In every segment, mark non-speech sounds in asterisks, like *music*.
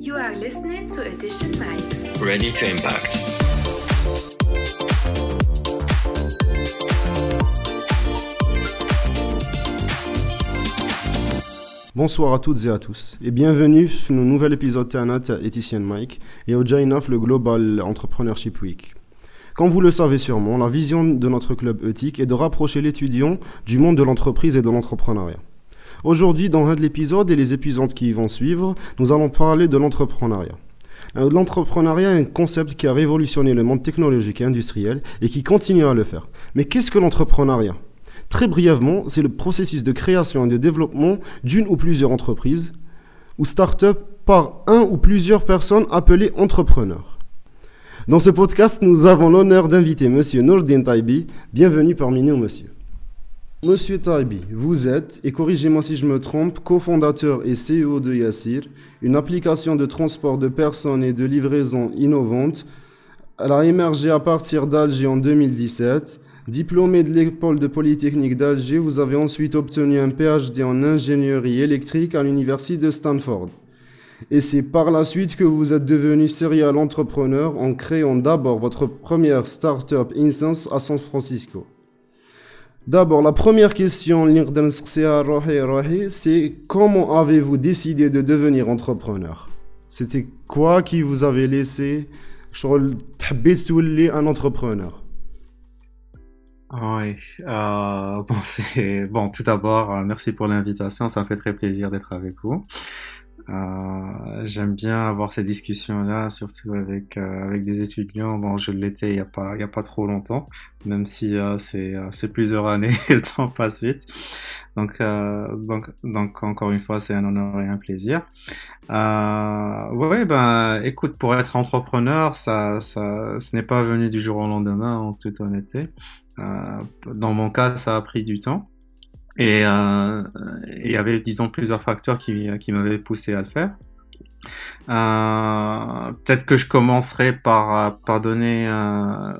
You are listening to Edition Mics. Ready to impact. Bonsoir à toutes et à tous et bienvenue sur un nouvel épisode Ternat Etition Mike et au JNOF le Global Entrepreneurship Week. Comme vous le savez sûrement, la vision de notre club éthique est de rapprocher l'étudiant du monde de l'entreprise et de l'entrepreneuriat. Aujourd'hui, dans un de l'épisode et les épisodes qui vont suivre, nous allons parler de l'entrepreneuriat. Euh, L'entrepreneuriat est un concept qui a révolutionné le monde technologique et industriel et qui continue à le faire. Mais qu'est-ce que l'entrepreneuriat? Très brièvement, c'est le processus de création et de développement d'une ou plusieurs entreprises ou start-up par un ou plusieurs personnes appelées entrepreneurs. Dans ce podcast, nous avons l'honneur d'inviter Monsieur Nourdin Taibi. Bienvenue parmi nous, monsieur. Monsieur Taibi, vous êtes, et corrigez-moi si je me trompe, cofondateur et CEO de Yassir, une application de transport de personnes et de livraison innovante. Elle a émergé à partir d'Alger en 2017. Diplômé de l'école de Polytechnique d'Alger, vous avez ensuite obtenu un PhD en ingénierie électrique à l'université de Stanford. Et c'est par la suite que vous êtes devenu serial entrepreneur en créant d'abord votre première startup Instance à San Francisco. D'abord, la première question, c'est comment avez-vous décidé de devenir entrepreneur? C'était quoi qui vous avait laissé un entrepreneur? Oui, euh, *laughs* bon, bon. Tout d'abord, euh, merci pour l'invitation. Ça fait très plaisir d'être avec vous. Euh, J'aime bien avoir ces discussions-là, surtout avec euh, avec des étudiants. Bon, je l'étais il y a pas il y a pas trop longtemps, même si euh, c'est euh, plusieurs années *laughs* et le temps passe vite. Donc euh, donc donc encore une fois, c'est un honneur et un plaisir. Euh, ouais, ben écoute, pour être entrepreneur, ça ça ce n'est pas venu du jour au lendemain, en toute honnêteté. Euh, dans mon cas, ça a pris du temps. Et euh, il y avait, disons, plusieurs facteurs qui, qui m'avaient poussé à le faire. Euh, Peut-être que je commencerai par, par donner euh,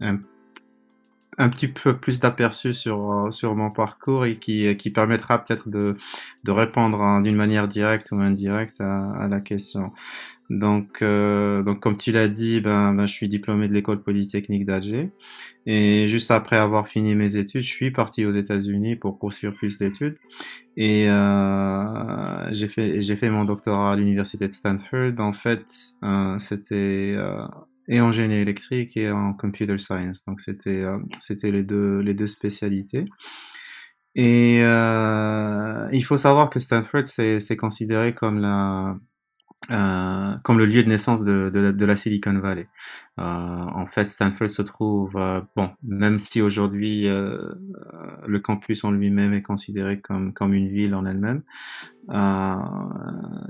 un, un, petit peu plus d'aperçu sur, sur mon parcours et qui, qui permettra peut-être de, de répondre d'une manière directe ou indirecte à, à la question. Donc, euh, donc comme tu l'as dit, ben, ben, je suis diplômé de l'école polytechnique d'Alger. Et juste après avoir fini mes études, je suis parti aux États-Unis pour poursuivre plus d'études. Et euh, j'ai fait, j'ai fait mon doctorat à l'université de Stanford. En fait, euh, c'était euh, et en génie électrique et en computer science. Donc c'était, euh, c'était les deux, les deux spécialités. Et euh, il faut savoir que Stanford, c'est, c'est considéré comme la euh, comme le lieu de naissance de, de, de la Silicon Valley. Euh, en fait, Stanford se trouve, euh, bon, même si aujourd'hui euh, le campus en lui-même est considéré comme, comme une ville en elle-même,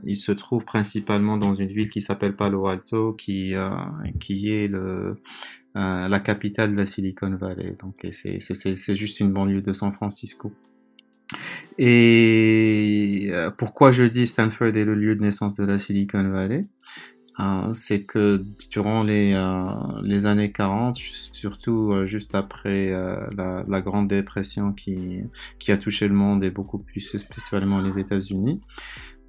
il se trouve principalement dans une ville qui s'appelle Palo Alto, qui, qui est le, la capitale de la Silicon Valley. Donc, c'est juste une banlieue de San Francisco. Et euh, pourquoi je dis Stanford est le lieu de naissance de la Silicon Valley euh, C'est que durant les, euh, les années 40, surtout euh, juste après la, Grande Dépression qui, qui a touché le monde et beaucoup plus spécialement les États-Unis,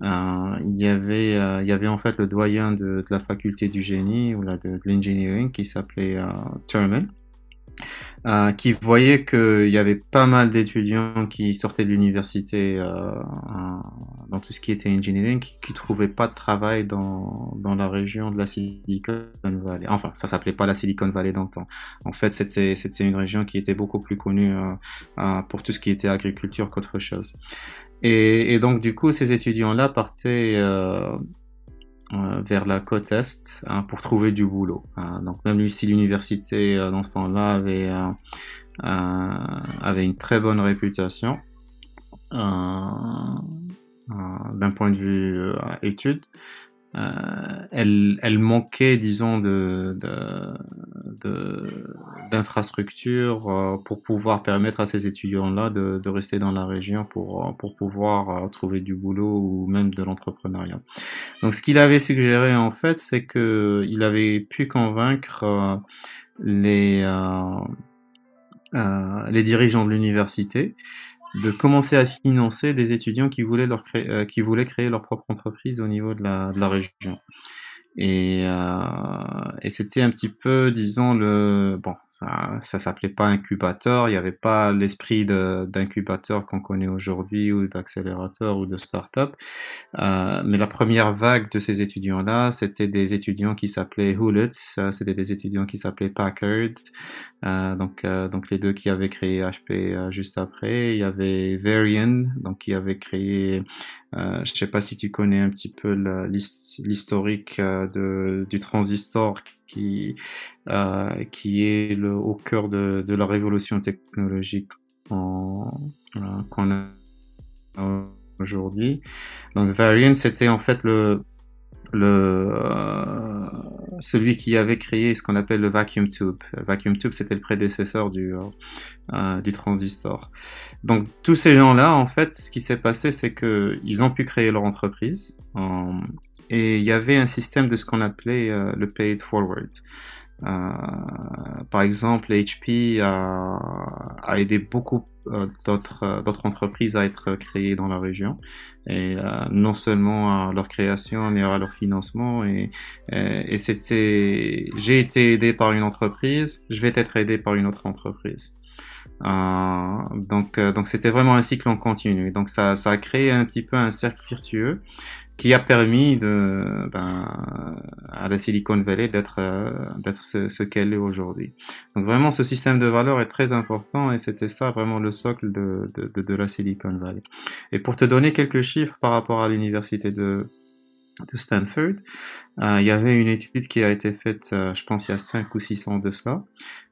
il y avait il y avait en fait le doyen de, la faculté du génie ou de, de l'engineering qui s'appelait Thurman euh, qui voyait qu'il y avait pas mal d'étudiants qui sortaient de l'université euh, dans tout ce qui était engineering, qui, qui trouvaient pas de travail dans, dans la région de la Silicon Valley. Enfin, ça s'appelait pas la Silicon Valley temps. En fait, c'était c'était une région qui était beaucoup plus connue euh, euh pour tout ce qui était agriculture qu'autre chose. Et, et, donc, du coup, ces étudiants-là partaient euh, vers la côte est hein, pour trouver du boulot. Euh, donc même si l'université euh, dans ce temps-là avait avait une très bonne réputation d'un point de vue études, euh, elle, elle, manquait, disons, de, d'infrastructures euh, pour pouvoir permettre à ces étudiants-là de, de, rester dans la région pour, pour pouvoir euh, trouver du boulot ou même de l'entrepreneuriat. Donc, ce qu'il avait suggéré, en fait, c'est que il avait pu convaincre les, les dirigeants de l'université de commencer à financer des étudiants qui voulaient, leur créer, qui voulaient créer leur propre entreprise au niveau de la, de la région. Et, euh, et c'était un petit peu, disons, le bon, ça, ça s'appelait pas incubateur, il n'y avait pas l'esprit d'incubateur qu'on connaît aujourd'hui ou d'accélérateur ou de start-up. Euh, mais la première vague de ces étudiants-là, c'était des étudiants qui s'appelaient Hewlett, c'était des étudiants qui s'appelaient Packard, euh, donc euh, donc les deux qui avaient créé HP euh, juste après. Il y avait Varian, donc qui avait créé euh, je sais pas si tu connais un petit peu l'historique euh, du transistor qui, euh, qui est au cœur de, la révolution technologique qu'on a aujourd'hui. Donc Variant, c'était en fait le, euh, celui qui avait créé ce qu'on appelle le vacuum tube. Vacuum tube, c'était le prédécesseur du euh, euh, du transistor. Donc tous ces gens-là, en fait, ce qui s'est passé, c'est que ils ont pu créer leur entreprise et il y avait un système de ce qu'on appelait le paid forward. par exemple, HP a, aidé beaucoup euh, d'autres euh, entreprises à être créées dans la région. Et euh, non seulement à leur création mais à leur financement. Et, c'était j'ai été aidé par une entreprise. Je vais être aidé par une autre entreprise. Euh, donc donc c'était vraiment un cycle en continu. Donc ça ça a créé un petit peu un cercle virtueux qui a permis de, ben, à la Silicon Valley d'être euh, ce, qu'elle est aujourd'hui. Donc vraiment, ce système de valeurs est très important et c'était ça vraiment le socle de, de, de, la Silicon Valley. Et pour te donner quelques chiffres par rapport à l'université de, de Stanford. Euh, il y avait une étude qui a été faite, euh, je pense, il y a 5 ou 6 ans de cela,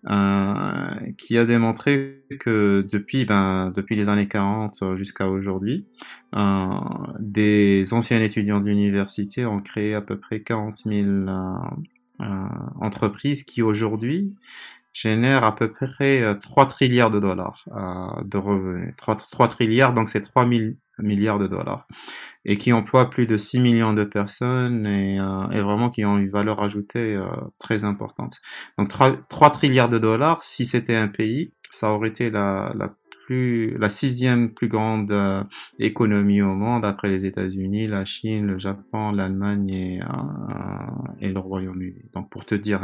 euh, qui a démontré que depuis, ben, depuis les années 40 jusqu'à aujourd'hui, euh, des anciens étudiants de l'université ont créé à peu près 40 000 entreprises qui aujourd'hui génèrent à peu près 3 trilliards de dollars de revenus. 3, 3 trilliards, donc c'est 3 000 milliards de dollars et qui emploie plus de 6 millions de personnes et, euh, et vraiment qui ont une valeur ajoutée euh, très importante. Donc 3, 3, trilliards de dollars, si c'était un pays, ça aurait été la, la la sixième plus grande euh, économie au monde après les États-Unis, la Chine, le Japon, l'Allemagne et, euh, le Royaume-Uni. Donc pour te dire,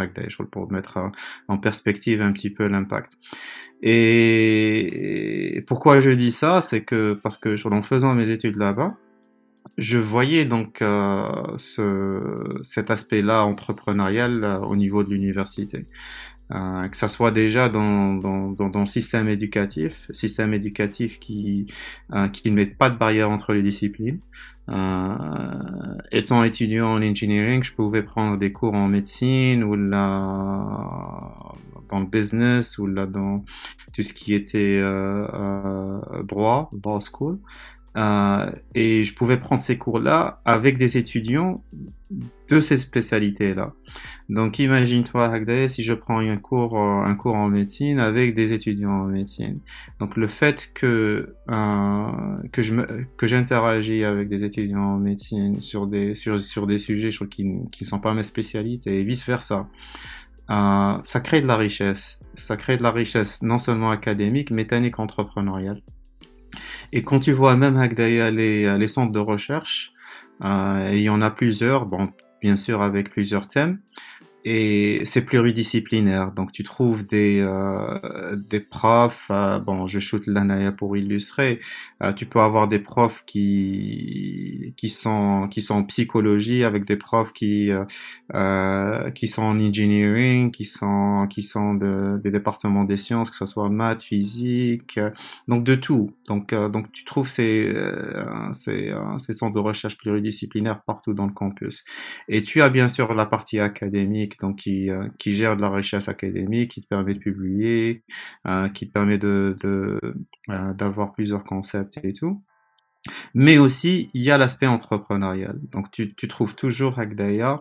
pour mettre en perspective un petit peu l'impact. Et pourquoi je dis ça, c'est que parce que en faisant mes études là-bas, je voyais donc euh, ce, cet aspect-là entrepreneurial euh, au niveau de l'université. Euh, que ça soit déjà dans, dans, dans, dans, le système éducatif, système éducatif qui, euh, qui ne met pas de barrière entre les disciplines. Euh, étant étudiant en engineering, je pouvais prendre des cours en médecine ou là dans le business ou là dans tout ce qui était droit, law school. Euh, et je pouvais prendre ces cours-là avec des étudiants de ces spécialités-là. Donc imagine-toi, si je prends un cours, euh, un cours en médecine avec des étudiants en médecine. Donc le fait que euh, que je que j'interagis avec des étudiants en médecine sur des sur sur des sujets qui qui ne sont pas mes spécialités et vice versa. Euh, ça crée de la richesse. Ça crée de la richesse non seulement académique, mais technique entrepreneuriale. Et quand tu vois même les, les centres de recherche, euh, il y en a plusieurs, bien sûr avec plusieurs thèmes, et c'est pluridisciplinaire. Donc tu trouves des euh, des profs. Euh, bon, je shoot l'anaya pour illustrer. Euh, tu peux avoir des profs qui qui sont qui sont en psychologie avec des profs qui euh, qui sont en engineering, qui sont qui sont de, des départements des sciences, que ce soit maths, physique, donc de tout. Donc donc tu trouves ces ces ces centres de recherche pluridisciplinaires partout dans le campus. Et tu as bien sûr la partie académique donc qui, euh, qui gère de la richesse académique, qui te permet de publier, euh, qui te permet de, euh, d'avoir plusieurs concepts et tout. Mais aussi, il y a l'aspect entrepreneurial. Donc, tu, tu trouves toujours Agdaya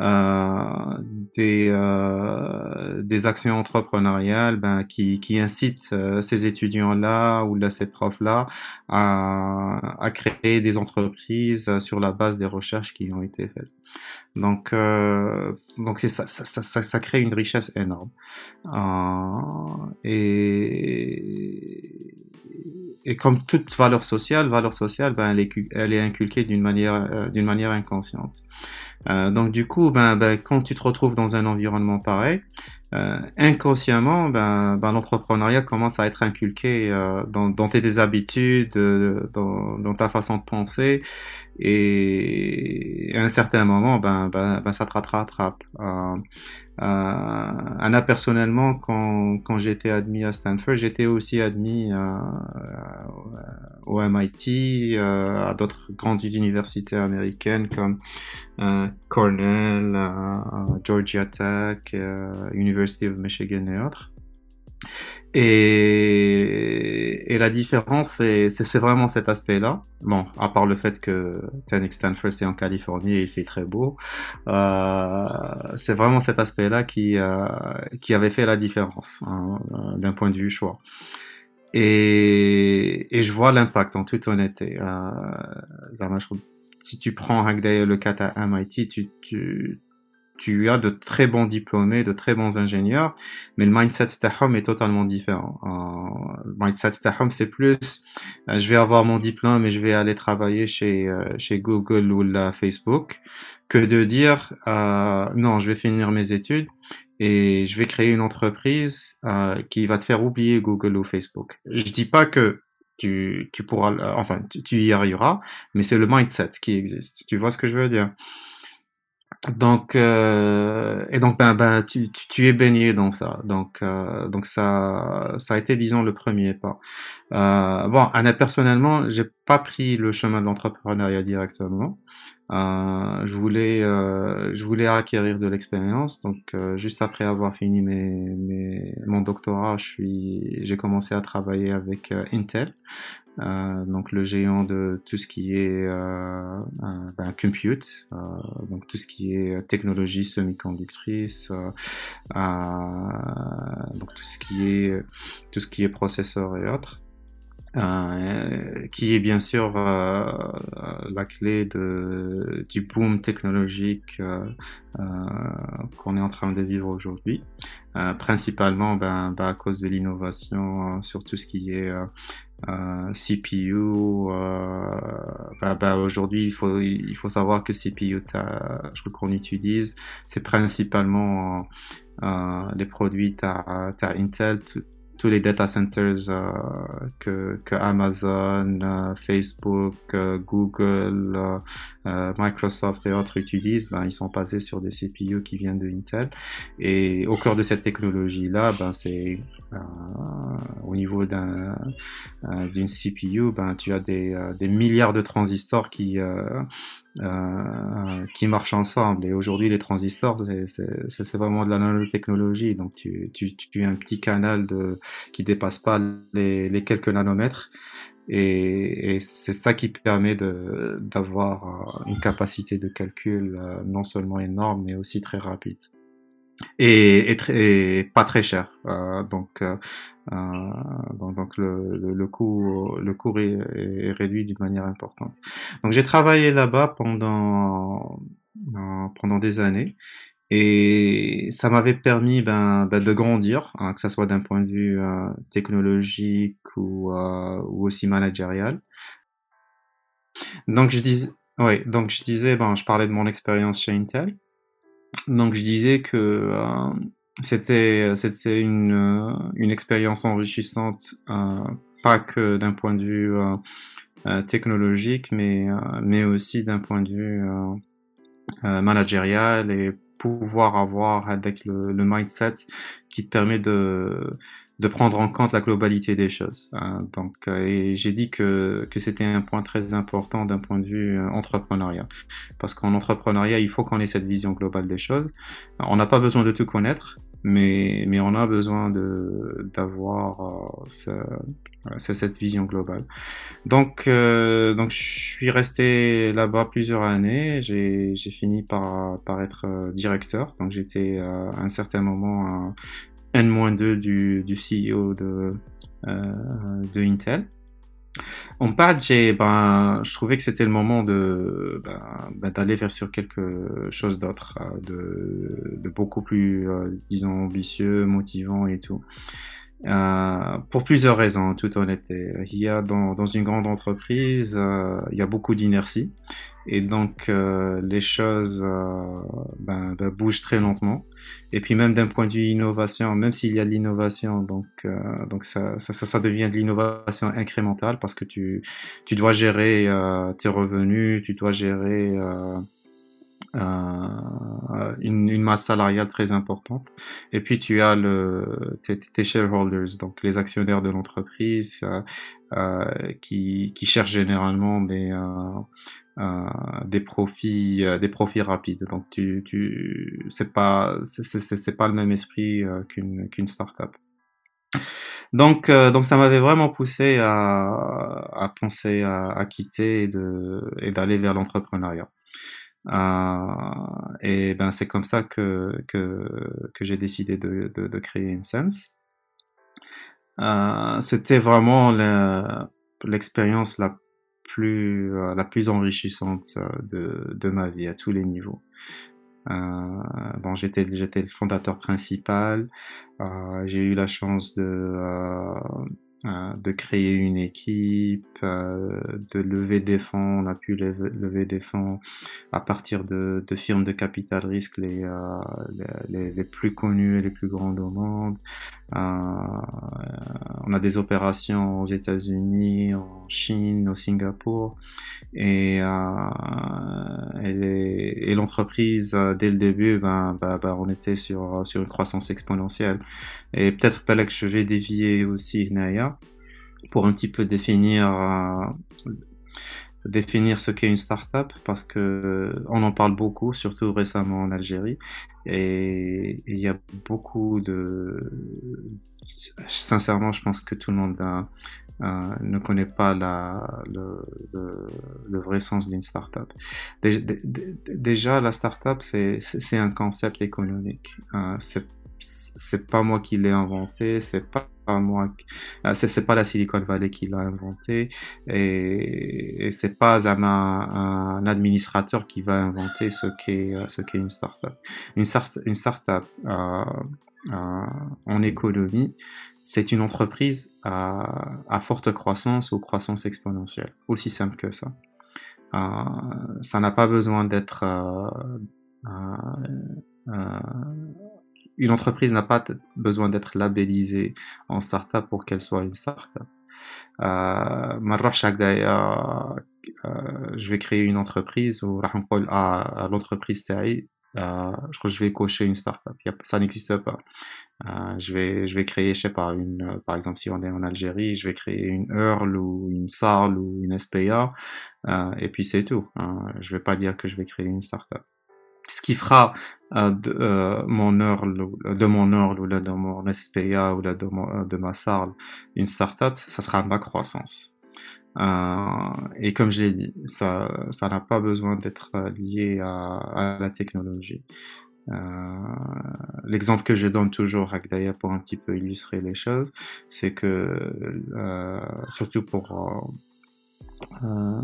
euh, des, euh, des actions entrepreneuriales ben, qui, qui incitent euh, ces étudiants-là ou là, ces profs-là à, à créer des entreprises sur la base des recherches qui ont été faites. Donc, euh, donc ça, ça, ça, ça, crée une richesse énorme. Euh, et et comme toute valeur sociale, valeur sociale, ben, elle, est, elle est inculquée d'une manière, euh, d'une manière inconsciente. Euh, donc du coup, ben, ben, quand tu te retrouves dans un environnement pareil, euh, inconsciemment, ben, ben, l'entrepreneuriat commence à être inculqué euh, dans, dans, tes habitudes, euh, dans, dans, ta façon de penser, et à un certain moment, ben, ben, ben ça te rattrape. Euh, euh, Anna, personnellement, quand, quand j'étais admis à Stanford, j'étais aussi admis euh, au MIT, euh, à d'autres grandes universités américaines comme euh, Cornell, Georgia Tech, University of Michigan et autres. Et, la différence, c'est vraiment cet aspect-là. Bon, à part le fait que Tenix Stanford, c'est en Californie et il fait très beau. Euh, c'est vraiment cet aspect-là qui, euh, qui avait fait la différence hein, euh, d'un point de vue choix. Et, et je vois l'impact en toute honnêteté. Euh, si tu prends le cas à MIT, tu, tu, tu as de très bons diplômés, de très bons ingénieurs, mais le mindset Tahom est totalement différent. Euh, le mindset Tahom, c'est plus, euh, je vais avoir mon diplôme et je vais aller travailler chez, euh, chez Google ou la Facebook, que de dire, non, je vais finir mes études et je vais créer une entreprise qui va te faire oublier Google ou Facebook. Je dis pas que tu, tu pourras, enfin, tu y arriveras, mais c'est le mindset qui existe. Tu vois ce que je veux dire? Donc euh, et donc ben, ben tu, tu, tu, es baigné dans ça. Donc euh, donc ça ça a été disons le premier pas. Euh, bon Anna personnellement j'ai pas pris le chemin de l'entrepreneuriat directement. Euh, je voulais euh, je voulais acquérir de l'expérience. Donc euh, juste après avoir fini mes, mes mon doctorat je suis j'ai commencé à travailler avec Intel euh, donc le géant de tout ce qui est euh, ben, compute, euh, donc tout ce qui est technologie semi-conductrice, euh, donc tout ce qui est tout ce qui est processeur et autres. Euh, qui est bien sûr euh, la clé de, du boom technologique euh, qu'on est en train de vivre aujourd'hui, principalement ben, ben, à cause de l'innovation sur tout ce qui est euh, CPU. Euh, bah, bah, aujourd'hui, il faut, il faut savoir que CPU, je crois qu'on utilise, c'est principalement euh, les produits, tu as, Intel, tous les data centers euh, que, Amazon, euh, Facebook, euh, Google, Microsoft et autres utilisent, ben, ils sont basés sur des CPU qui viennent de Intel. Et au cœur de cette technologie-là, ben, c'est au niveau d'un d'une CPU, ben, tu as des milliards de transistors qui euh, qui marchent ensemble. Et aujourd'hui, les transistors, c'est vraiment de la nanotechnologie. Donc, tu, tu, tu as un petit canal de, qui dépasse pas les, les quelques nanomètres. Et, et c'est ça qui permet d'avoir euh, une capacité de calcul euh, non seulement énorme, mais aussi très rapide et, pas très cher. Euh, donc, euh, donc, donc, le, le, coût, le coût est, réduit d'une manière importante. Donc j'ai travaillé là-bas pendant pendant des années et ça m'avait permis ben, ben, de grandir, hein, que ce soit d'un point de vue euh, technologique ou, euh, aussi managérial. Donc je disais, ouais, donc je disais, ben, je parlais de mon expérience chez Intel. Donc je disais que euh, c'était c'était une euh, une expérience enrichissante, euh, pas que d'un point de vue technologique, mais mais aussi d'un point de vue managérial et pouvoir avoir avec le, le mindset qui te permet de de prendre en compte la globalité des choses. Hein. Donc, euh, et j'ai dit que, que c'était un point très important d'un point de vue euh, entrepreneuriat. Parce qu'en entrepreneuriat, il faut qu'on ait cette vision globale des choses. On n'a pas besoin de tout connaître, mais, mais on a besoin de, d'avoir euh, ce, cette vision globale. Donc, euh, donc je suis resté là-bas plusieurs années. J'ai, j'ai fini par, par être directeur. Donc, j'étais à un certain moment N-2 du, du CEO de, euh, de Intel. En patch, ben, je trouvais que c'était le moment de ben, ben, d'aller vers sur quelque chose d'autre, euh, de, de, beaucoup plus, euh, disons, ambitieux, motivant et tout. Euh, pour plusieurs raisons, en toute honnêteté. Il y a dans, une grande entreprise, euh, il y a beaucoup d'inertie et donc euh, les choses ben, ben, bougent très lentement. Et puis même d'un point de vue innovation, même s'il y a de l'innovation, donc ça, devient de l'innovation incrémentale parce que tu dois gérer tes revenus, tu dois gérer une, une, masse salariale très importante. Et puis tu as le, tes, tes shareholders, donc les actionnaires de l'entreprise, euh, euh, qui, qui cherchent généralement des, euh, euh, des profits, des profits rapides. Donc tu, tu, c'est pas, c'est pas le même esprit qu'une qu'une startup. Donc, donc ça m'avait vraiment poussé à, à penser à, à quitter et de et d'aller vers l'entrepreneuriat. Euh, et ben c'est comme ça que, que, que j'ai décidé de, de, de, créer Incense. Euh, C'était vraiment l'expérience la plus euh, la plus enrichissante de, de ma vie à tous les niveaux. Bon, j'étais j'étais le fondateur principal. J'ai eu la chance de de créer une équipe, euh, de lever des fonds. On a pu lever, des fonds à partir de, de firmes de capital risque les, euh, les, les, plus connues et les plus grandes au monde. on a des opérations aux États-Unis, en Chine, au Singapour. Et, et, et l'entreprise, dès le début, ben, ben, ben, on était sur, sur une croissance exponentielle. Et peut-être que je vais dévier aussi Naya pour un petit peu définir euh, définir ce qu'est une startup parce que on en parle beaucoup, surtout récemment en Algérie, et il y a beaucoup de sincèrement, je pense que tout le monde euh, ne connaît pas le, vrai sens d'une startup. Déjà, la startup, c'est un concept économique. Euh, c'est pas moi qui l'ai inventé, c'est pas moi, euh, c'est pas la Silicon Valley qui l'a inventé, et, et c'est pas un, administrateur qui va inventer ce qu'est euh, une startup. Une, start, une startup euh, en économie, c'est une entreprise à, forte croissance ou croissance exponentielle, aussi simple que ça. Ça n'a pas besoin d'être une entreprise n'a pas besoin d'être labellisée en startup pour qu'elle soit une startup. Euh, euh, je vais créer une entreprise ou à, l'entreprise TAI, euh, je crois que je vais cocher une startup. Ça n'existe pas. Euh, je vais, je vais créer, je sais pas, une, par exemple, si on est en Algérie, je vais créer une Earl ou une SARL ou une SPA, euh, et puis c'est tout. Hein. Je vais pas dire que je vais créer une startup ce qui fera euh, de, euh, mon heure de mon heure ou là de mon SPA ou là de, de ma SARL une startup, ça sera ma croissance. Euh, et comme je l'ai dit, ça ça n'a pas besoin d'être lié à, la technologie. L'exemple que je donne toujours à pour un petit peu illustrer les choses, c'est que surtout pour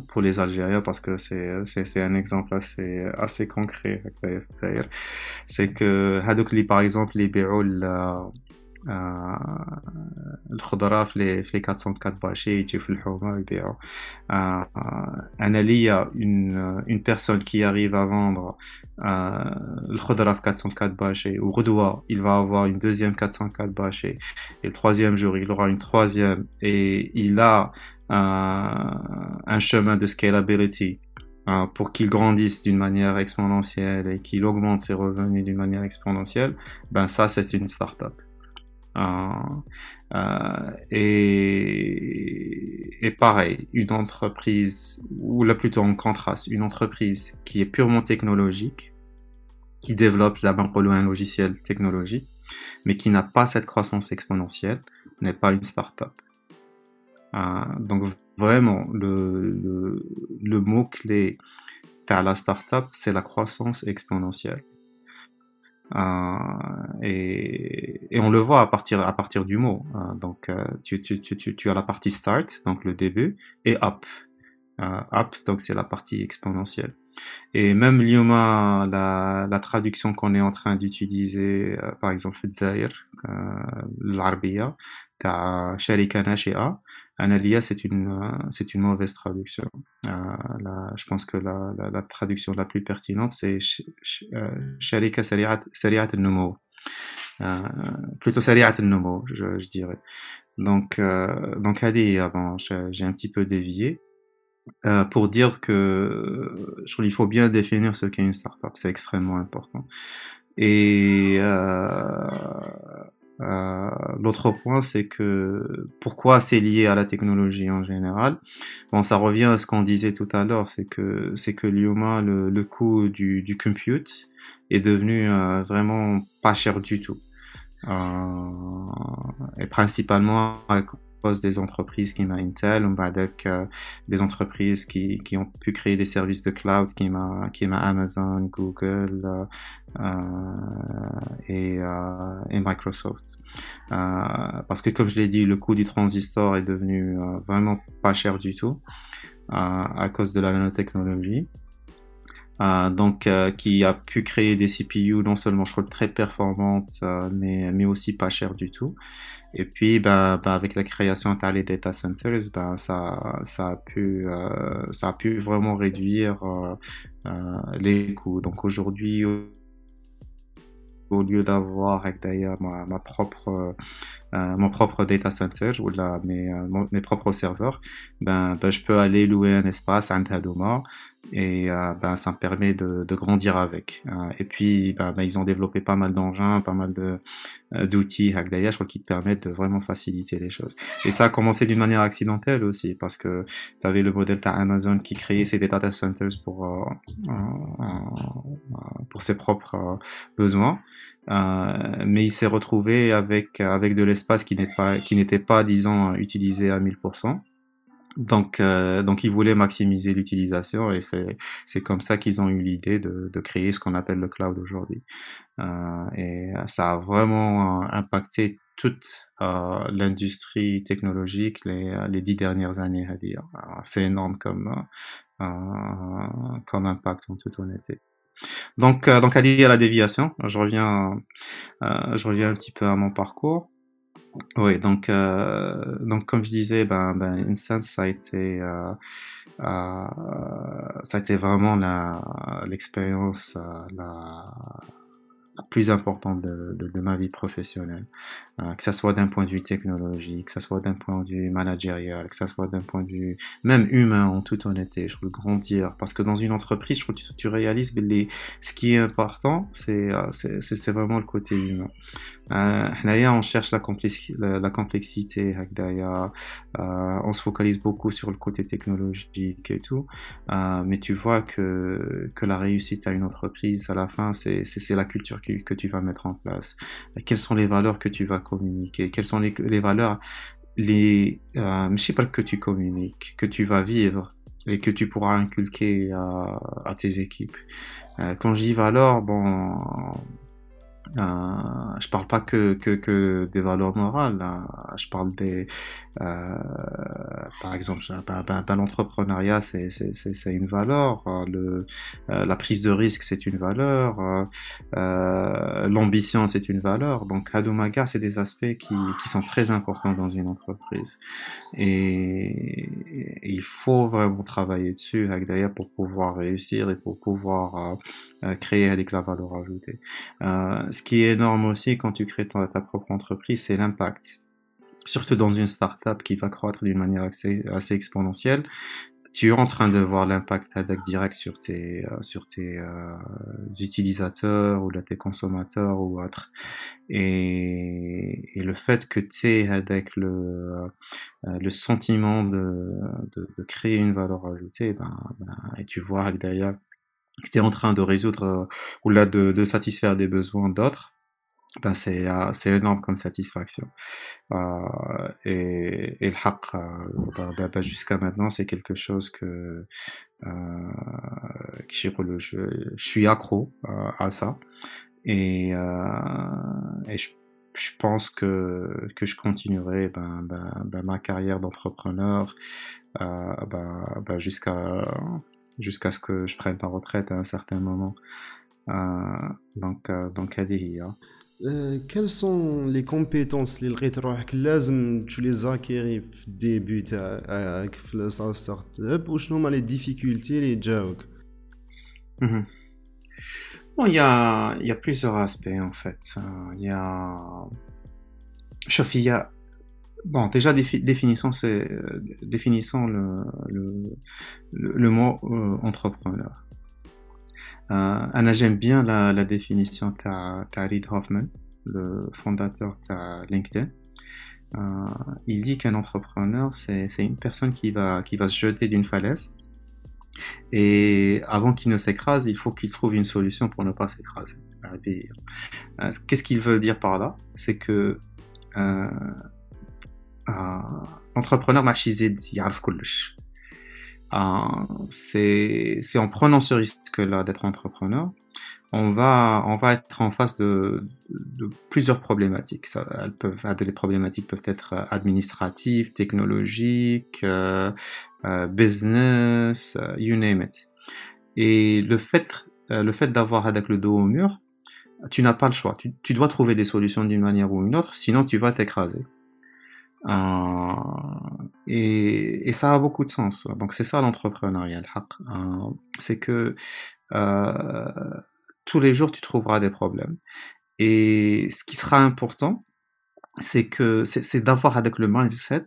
pour les Algériens parce que c'est c'est un exemple assez assez concret c'est que Hadoukli par exemple les بيعوا الخضره في في 404 باشي يجيو في الحومه ويبيعوا انا ليا une une personne qui arrive à vendre الخضره في 404 باشي وغدوه il va avoir une deuxième 404 bâchés et le troisième jour il aura une troisième et il a un chemin de scalability euh, pour qu'il grandisse d'une manière exponentielle et qu'il augmente ses revenus d'une manière exponentielle, ben ça c'est une startup. Euh, euh, et, et pareil, une entreprise, ou là plutôt en contraste, une entreprise qui est purement technologique, qui développe d'abord un logiciel technologique, mais qui n'a pas cette croissance exponentielle, n'est pas une startup. Euh, donc vraiment, le, le, mot-clé à la startup, c'est la croissance exponentielle. Euh, et, et, on le voit à partir, à partir du mot. Euh, donc, euh, tu, tu, tu, tu, as la partie start, donc le début, et up. Up, donc c'est la partie exponentielle. Et même Lyoma, la, la traduction qu'on est en train d'utiliser, euh, par exemple, Fedzair, euh, l'Arabia, t'as Sharika Nashi'a, Analia, c'est une, euh, c'est une mauvaise traduction. Euh, je pense que la, la, traduction la plus pertinente, c'est Sharika Sariat al-Numo. Euh, plutôt Sariat al-Numo, je, dirais. Donc, euh, donc avant, j'ai un petit peu dévié. Euh, pour dire que je trouve qu'il faut bien définir ce qu'est une startup, c'est extrêmement important. Et euh, euh, l'autre point, c'est que pourquoi c'est lié à la technologie en général? Bon, ça revient à ce qu'on disait tout à l'heure, c'est que c'est que l'IOMA, le, le coût du, du compute est devenu euh, vraiment pas cher du tout. Euh, et principalement cause des entreprises qui m'a Intel, ou euh, des entreprises qui, qui ont pu créer des services de cloud qui m'a qui m'a Amazon, Google euh, euh et, Microsoft. Parce que comme je l'ai dit, le coût du transistor est devenu vraiment pas cher du tout à cause de la nanotechnologie. Euh, donc euh, qui a pu créer des CPU non seulement je trouve très performantes euh, mais mais aussi pas chères du tout. Et puis ben, ben avec la création des data centers ben ça ça a pu ça a pu vraiment réduire les coûts. Donc aujourd'hui au lieu d'avoir d'ailleurs ma, ma propre mon propre data center ou la, mes, euh, mes propres serveurs, ben, ben, je peux aller louer un espace à Hadoma et euh, ben, ça me permet de, de grandir avec. et puis, ben, ben, ils ont développé pas mal d'engins, pas mal d'outils je crois, qui te permettent de vraiment faciliter les choses. Et ça a commencé d'une manière accidentelle aussi, parce que tu avais le modèle Amazon qui créait ses data centers pour pour ses propres besoins. Euh, mais il s'est retrouvé avec avec de l'espace qui n'est pas qui n'était pas disons utilisé à 1000%. Donc, euh, donc ils voulaient maximiser l'utilisation et c'est c'est comme ça qu'ils ont eu l'idée de, de créer ce qu'on appelle le cloud aujourd'hui. Euh, et ça a vraiment impacté toute euh, l'industrie technologique les, les dix dernières années à dire. C'est énorme comme euh, comme impact en toute honnêteté. Donc, euh, donc à dire la déviation, je reviens, euh, je reviens un petit peu à mon parcours. Oui, donc, euh, donc comme je disais, ben, ben Incense, ça a été, euh, euh, ça a été vraiment l'expérience, la, plus importante de, ma vie professionnelle, euh, que ça soit d'un point de vue technologique, que ça soit d'un point de vue managérial, que ça soit d'un point de vue même humain en toute honnêteté, je veux grandir, parce que dans une entreprise, je trouve que tu, réalises les, ce qui est important, c'est euh, c'est vraiment le côté humain. Euh, on cherche la, la, complexité, euh, on se focalise beaucoup sur le côté technologique et tout, euh, mais tu vois que, que la réussite à une entreprise, à la fin, c'est la culture que, tu vas mettre en place. Quelles sont les valeurs que tu vas communiquer? Quelles sont les, valeurs, les, euh, sais pas que tu communiques, que tu vas vivre et que tu pourras inculquer à, à tes équipes. Euh, quand je dis valeurs, bon, euh, je parle pas que, que, des valeurs morales, hein. je parle des, euh, par exemple, ben, ben, ben, l'entrepreneuriat c'est, c'est, c'est, une valeur, hein. le, euh, la prise de risque c'est une valeur, euh, euh, l'ambition c'est une valeur. Donc Hadomaga c'est des aspects qui, qui sont très importants dans une entreprise et, il faut vraiment travailler dessus d'ailleurs pour pouvoir réussir et pour pouvoir créer avec la valeur ajoutée. Ce qui est énorme aussi quand tu crées ta, propre entreprise, c'est l'impact. Surtout dans une startup qui va croître d'une manière assez, exponentielle, tu es en train de voir l'impact direct sur tes euh, euh, utilisateurs ou là, tes consommateurs ou autres et, le fait que tu es avec le euh, sentiment de, créer une valeur ajoutée ben, ben et tu vois derrière que tu en train de résoudre euh, ou là de, de satisfaire des besoins d'autres, ben c'est euh, c'est énorme comme satisfaction. Euh, et, et le haq euh, ben, ben, jusqu'à maintenant c'est quelque chose que euh, je, je, suis accro euh, à ça. Et, et je, je, pense que que je continuerai ben, ben, ben ma carrière d'entrepreneur ben, ben jusqu'à jusqu'à ce que je prenne ma retraite à un certain moment. donc, donc, hein. quelles sont les compétences les que tu les acquérir au début avec la startup ou sont les difficultés les jokes? Mhm. Bon, il y a, il y a plusieurs aspects en fait. Il y a, il y a Bon, déjà définissons, euh, définissons le, le, mot euh, entrepreneur. Euh, j'aime bien la, définition de Reid Hoffman, le fondateur de LinkedIn. Euh, il dit qu'un entrepreneur, c'est une personne qui va, qui va se jeter d'une falaise. Et avant qu'il ne s'écrase, il faut qu'il trouve une solution pour ne pas s'écraser. Euh, qu'est-ce qu'il veut dire par là? C'est que euh, entrepreneur marchisé euh, c'est en prenant ce risque-là d'être entrepreneur, on va, on va être en face de, plusieurs problématiques. Les problématiques peuvent être administratives, technologiques, euh, business, you name it. Et le fait, le fait d'avoir avec le dos au mur, tu n'as pas le choix. Tu, tu dois trouver des solutions d'une manière ou une autre, sinon tu vas t'écraser. Euh, et, ça a beaucoup de sens. Donc c'est ça l'entrepreneuriat. Euh, c'est que euh, tous les jours tu trouveras des problèmes. Et ce qui sera important, c'est que c'est d'avoir avec le mindset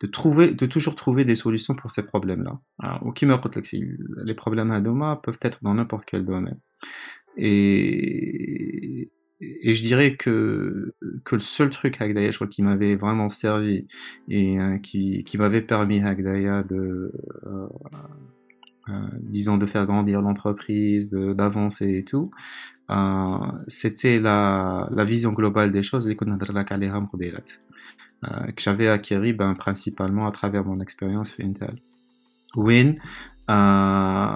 de trouver, de toujours trouver des solutions pour ces problèmes-là. Ou qui les problèmes à demain peuvent être dans n'importe quel domaine. Et, et je dirais que, que le seul truc Hagdaya, je crois, qui m'avait vraiment servi et euh, qui, qui m'avait permis Hagdaya de, euh, euh, disons, de faire grandir l'entreprise, d'avancer et tout, euh, c'était la, la vision globale des choses, euh, que j'avais acquéri ben, principalement à travers mon expérience Intel. Win, euh,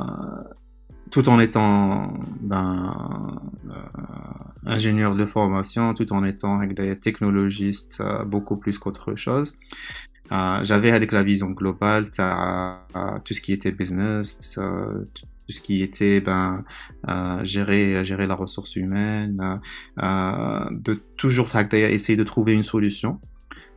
tout en étant ben, euh, ingénieur de formation, tout en étant avec des technologistes euh, beaucoup plus qu'autre chose. Euh, j'avais avec la vision globale, tout ce qui était business, tout ce qui était ben gérer gérer la ressource humaine, de toujours essayer de trouver une solution.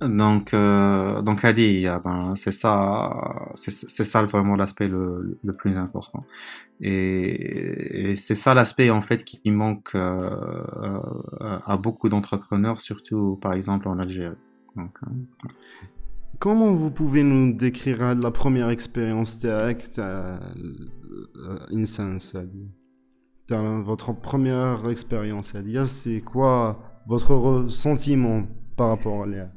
donc, euh, donc Adi, ben, c'est ça, c'est ça vraiment l'aspect le, plus important. Et, c'est ça l'aspect en fait qui manque euh, euh à beaucoup d'entrepreneurs, surtout par exemple en Algérie. Hein. Comment vous pouvez nous décrire la première expérience direct à Insense Votre première expérience, c'est quoi votre sentiment par rapport à l'IA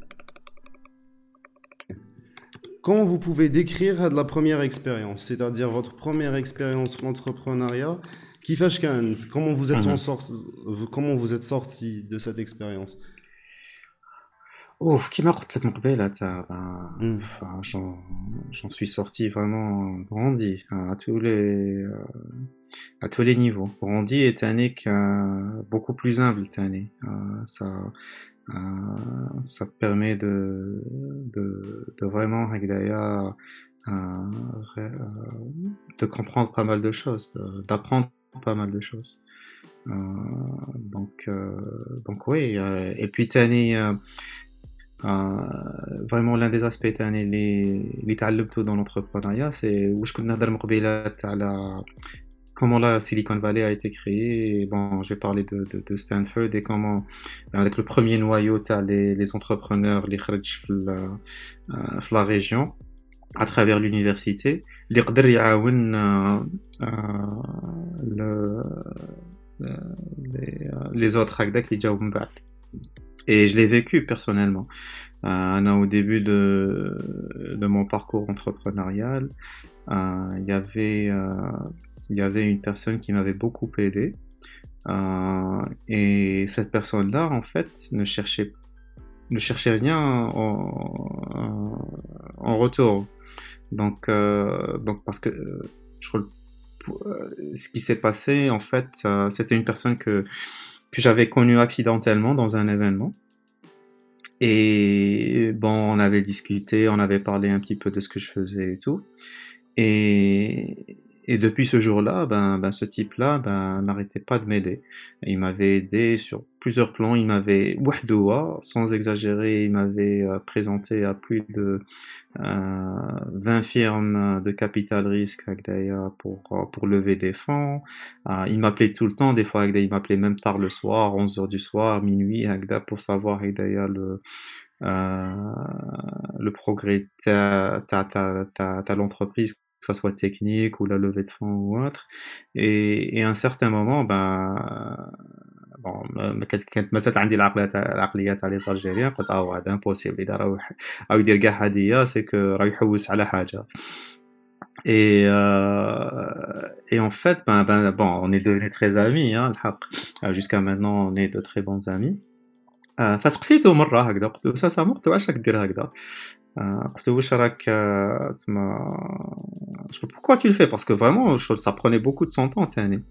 Comment vous pouvez décrire la première expérience, c'est-à-dire votre première expérience entrepreneuriat qui fait Comment vous êtes mhm. sorti, comment vous êtes sorti de cette expérience? Ouf, qui m'a j'en suis sorti vraiment grandi hein, à tous les euh, à tous les niveaux. Grandi est année beaucoup plus humble cette année. Euh, ça ça te permet de, de, vraiment, euh, euh, de comprendre pas mal de choses, d'apprendre pas mal de choses. Euh, donc, euh, donc oui. et puis, euh, vraiment l'un des aspects les les dans l'entrepreneuriat c'est où je connais comment la Silicon Valley a été créée. bon, j'ai parlé de, de, Stanford et comment, avec le premier noyau, tu as les, les, entrepreneurs, les dans la, la région, à travers l'université, les euh, le, les, les autres les et je l'ai vécu personnellement. Euh, au début de, mon parcours entrepreneurial, euh, il y avait euh, il y avait une personne qui m'avait beaucoup aidé. Euh, et cette personne-là, en fait, ne cherchait, ne cherchait rien en, retour. Donc, euh, donc parce que euh, je ce qui s'est passé, en fait, c'était une personne que, que j'avais connue accidentellement dans un événement. Et bon, on avait discuté, on avait parlé un petit peu de ce que je faisais et tout. Et, et depuis ce jour-là, ben, ben ce type-là ben, n'arrêtait pas de m'aider. Il m'avait aidé sur plusieurs plans. Il m'avait, sans exagérer, il m'avait euh, présenté à plus de euh, 20 firmes de capital risque pour, euh, pour lever des fonds. Euh, il m'appelait tout le temps, des fois il m'appelait même tard le soir, 11h du soir, minuit, pour savoir le, euh, le progrès de l'entreprise que ça soit technique ou la levée de fonds ou autre. Et, et à un certain moment, ben, bon, كانت مسات عندي العقليات العقليات تاع لي الجيريان قلت اه هذا امبوسيبل اذا راه او يدير كاع هديه سي كو راه يحوس على حاجه Et, euh, et en fait, ben, ben, bon, on est devenus très amis, hein, jusqu'à maintenant, on est de très bons amis. فسقسيته مرة هكذا قلت له ساسامون قلت له علاش راك دير هكذا قلت له واش راك تما pourquoi tu le fais parce que vraiment ça prenait beaucoup de son temps تاني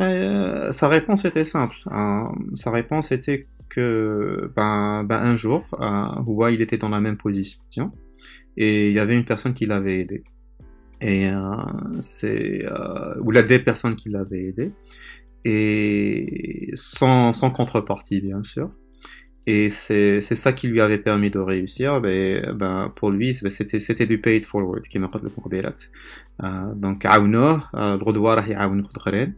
euh, sa réponse était simple hein. sa réponse était que ben, ben un jour euh, il était dans la même position et il y avait une personne qui l'avait aidé et euh, c'est euh, ou la des personnes qui l'avaient aidé et sans, sans contrepartie bien sûr et c'est ça qui lui avait permis de réussir. Ben, ben, pour lui, c'était c'était du paid forward qui m'a fait le مقبلات. donc عاونوه الغدوة راح يعاون وقت اخرين.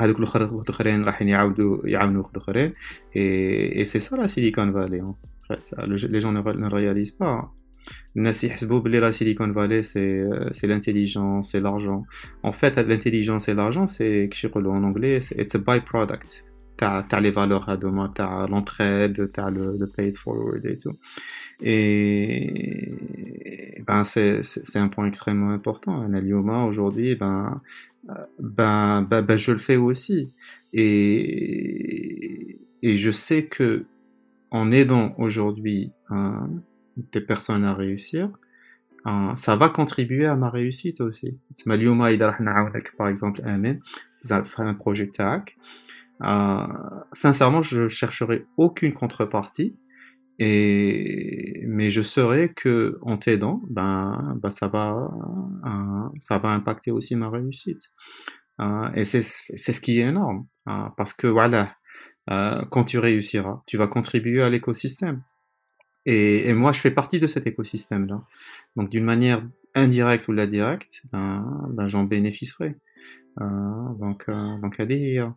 هذوك الاخر وقت اخرين راح يعاودوا يعاونوا وقت اخرين. Et, et c'est ça la Silicon Valley en fait. Les gens ne, ne réalisent pas. الناس يحسبوا بلي la Silicon Valley c'est c'est l'intelligence, c'est l'argent. En fait, l'intelligence et l'argent c'est كيش يقولوا en anglais, it's a byproduct. t'as as les valeurs à demain, t'as l'entraide, t'as le, le paid forward et tout. Et ben c'est un point extrêmement important. Un alioma aujourd'hui, ben, ben, ben ben je le fais aussi. Et et je sais que en aidant aujourd'hui hein, des personnes à réussir, hein, ça va contribuer à ma réussite aussi. par exemple, Amen, un projet TAC. Euh, sincèrement, je chercherai aucune contrepartie. Et mais je saurais que en t'aidant, ben, ben ça va, euh, ça va impacter aussi ma réussite. Euh, et c'est ce qui est énorme, parce que voilà, quand tu réussiras, tu vas contribuer à l'écosystème. Et, moi, je fais partie de cet écosystème-là. Donc, d'une manière indirecte ou la directe, ben j'en bénéficierai. Euh, donc, euh, donc euh,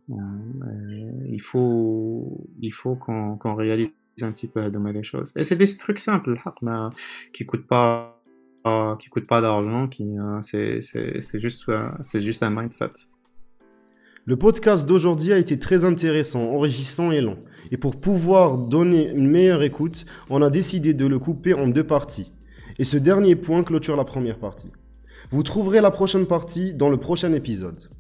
il faut, il faut qu'on qu'on réalise un petit peu de les choses. Et c'est des trucs simples, qui coûtent pas, qui coûtent pas d'argent, qui, c'est, c'est juste, c'est juste un mindset. Le podcast d'aujourd'hui a été très intéressant, enrichissant et long. Et pour pouvoir donner une meilleure écoute, on a décidé de le couper en deux parties. Et ce dernier point clôture la première partie. Vous trouverez la prochaine partie dans le prochain épisode.